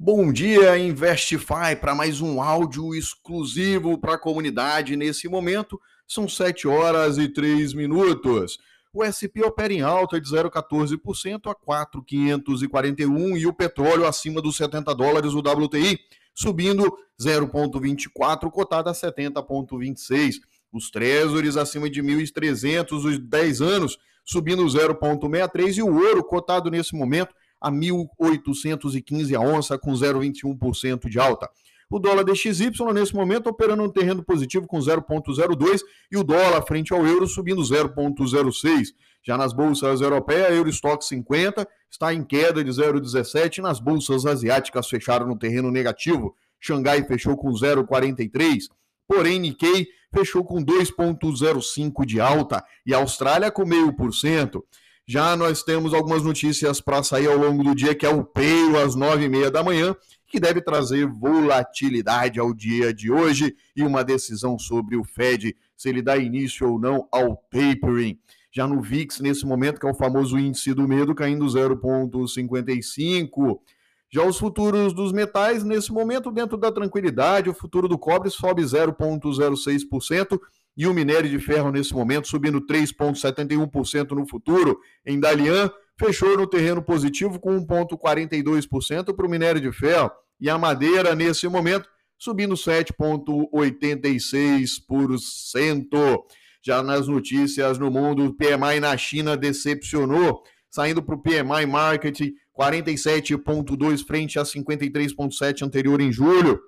Bom dia, Investify, para mais um áudio exclusivo para a comunidade nesse momento. São 7 horas e 3 minutos. O SP opera em alta de 0,14% a 4,541 e o petróleo acima dos 70 dólares, o WTI, subindo 0,24, cotado a 70,26. Os Treasuries acima de 1.300, os 10 anos, subindo 0,63 e o ouro cotado nesse momento a 1.815 a onça, com 0,21% de alta. O dólar DXY, nesse momento, operando um terreno positivo com 0,02 e o dólar frente ao euro subindo 0,06. Já nas bolsas europeias, Eurostock 50 está em queda de 0,17 nas bolsas asiáticas fecharam no terreno negativo. Xangai fechou com 0,43, porém Nikkei fechou com 2,05 de alta e a Austrália com 0,5%. Já nós temos algumas notícias para sair ao longo do dia, que é o peio às nove e meia da manhã, que deve trazer volatilidade ao dia de hoje e uma decisão sobre o Fed, se ele dá início ou não ao tapering. Já no VIX, nesse momento, que é o famoso índice do medo, caindo 0,55. Já os futuros dos metais, nesse momento, dentro da tranquilidade, o futuro do cobre sobe 0,06% e o minério de ferro nesse momento subindo 3,71% no futuro. Em Dalian, fechou no terreno positivo com 1,42% para o minério de ferro. E a madeira, nesse momento, subindo 7,86%. Já nas notícias no mundo, o PMI na China decepcionou, saindo para o PMI Market 47,2 frente a 53,7 anterior em julho.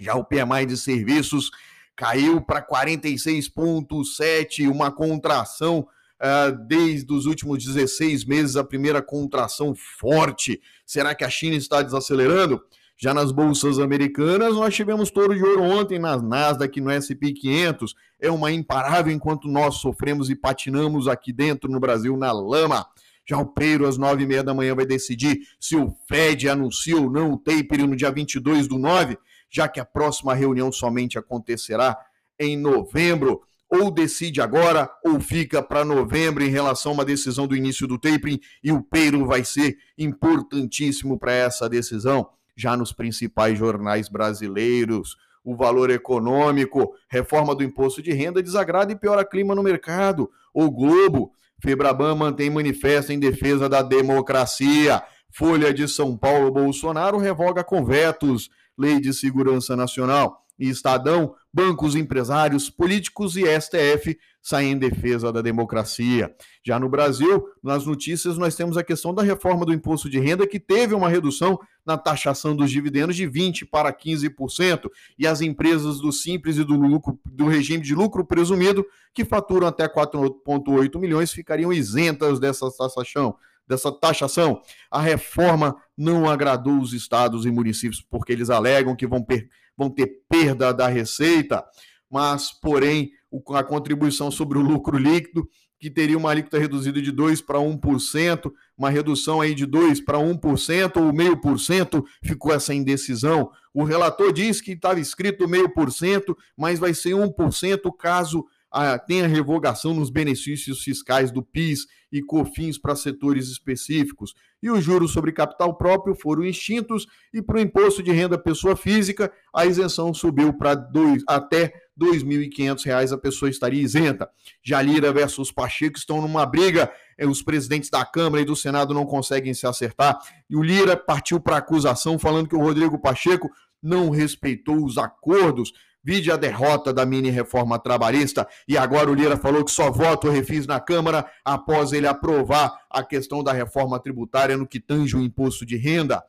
Já o PMI de serviços caiu para 46,7, uma contração uh, desde os últimos 16 meses, a primeira contração forte. Será que a China está desacelerando? Já nas bolsas americanas, nós tivemos touro de ouro ontem nas Nasdaq no SP 500. É uma imparável enquanto nós sofremos e patinamos aqui dentro no Brasil na lama. Já o Peiro, às nove e meia da manhã, vai decidir se o Fed anuncia ou não o tapering no dia 22 do 9 já que a próxima reunião somente acontecerá em novembro, ou decide agora ou fica para novembro em relação a uma decisão do início do tapering e o Peiro vai ser importantíssimo para essa decisão, já nos principais jornais brasileiros. O valor econômico, reforma do imposto de renda desagrada e piora clima no mercado. O Globo, Febraban mantém manifesto em defesa da democracia. Folha de São Paulo, Bolsonaro revoga convetos. Lei de Segurança Nacional e Estadão, bancos, empresários, políticos e STF saem em defesa da democracia. Já no Brasil, nas notícias, nós temos a questão da reforma do imposto de renda, que teve uma redução na taxação dos dividendos de 20% para 15%, e as empresas do Simples e do, lucro, do regime de lucro presumido, que faturam até 4,8 milhões, ficariam isentas dessa taxação dessa taxação, a reforma não agradou os estados e municípios porque eles alegam que vão, per vão ter perda da receita, mas, porém, a contribuição sobre o lucro líquido, que teria uma alíquota reduzida de 2 para 1%, uma redução aí de 2 para 1% ou meio por cento, ficou essa indecisão. O relator diz que estava escrito meio por cento, mas vai ser 1% caso a, tem a revogação nos benefícios fiscais do PIS e COFINS para setores específicos. E os juros sobre capital próprio foram extintos e para o imposto de renda pessoa física, a isenção subiu para dois, até R$ 2.500 a pessoa estaria isenta. Jalira versus Pacheco estão numa briga, eh, os presidentes da Câmara e do Senado não conseguem se acertar, e o Lira partiu para acusação falando que o Rodrigo Pacheco não respeitou os acordos Vide a derrota da mini-reforma trabalhista e agora o Lira falou que só vota o refis na Câmara após ele aprovar a questão da reforma tributária no que tange o imposto de renda.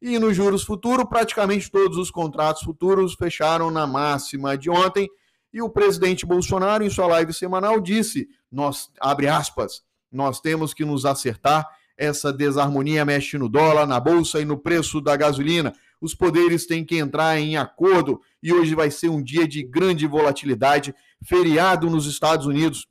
E nos juros futuros, praticamente todos os contratos futuros fecharam na máxima de ontem e o presidente Bolsonaro, em sua live semanal, disse: nós, abre aspas, nós temos que nos acertar. Essa desarmonia mexe no dólar, na bolsa e no preço da gasolina os poderes têm que entrar em acordo e hoje vai ser um dia de grande volatilidade, feriado nos Estados Unidos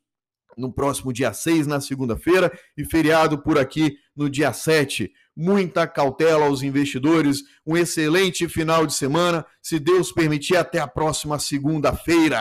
no próximo dia 6, na segunda-feira, e feriado por aqui no dia 7. Muita cautela aos investidores, um excelente final de semana, se Deus permitir, até a próxima segunda-feira.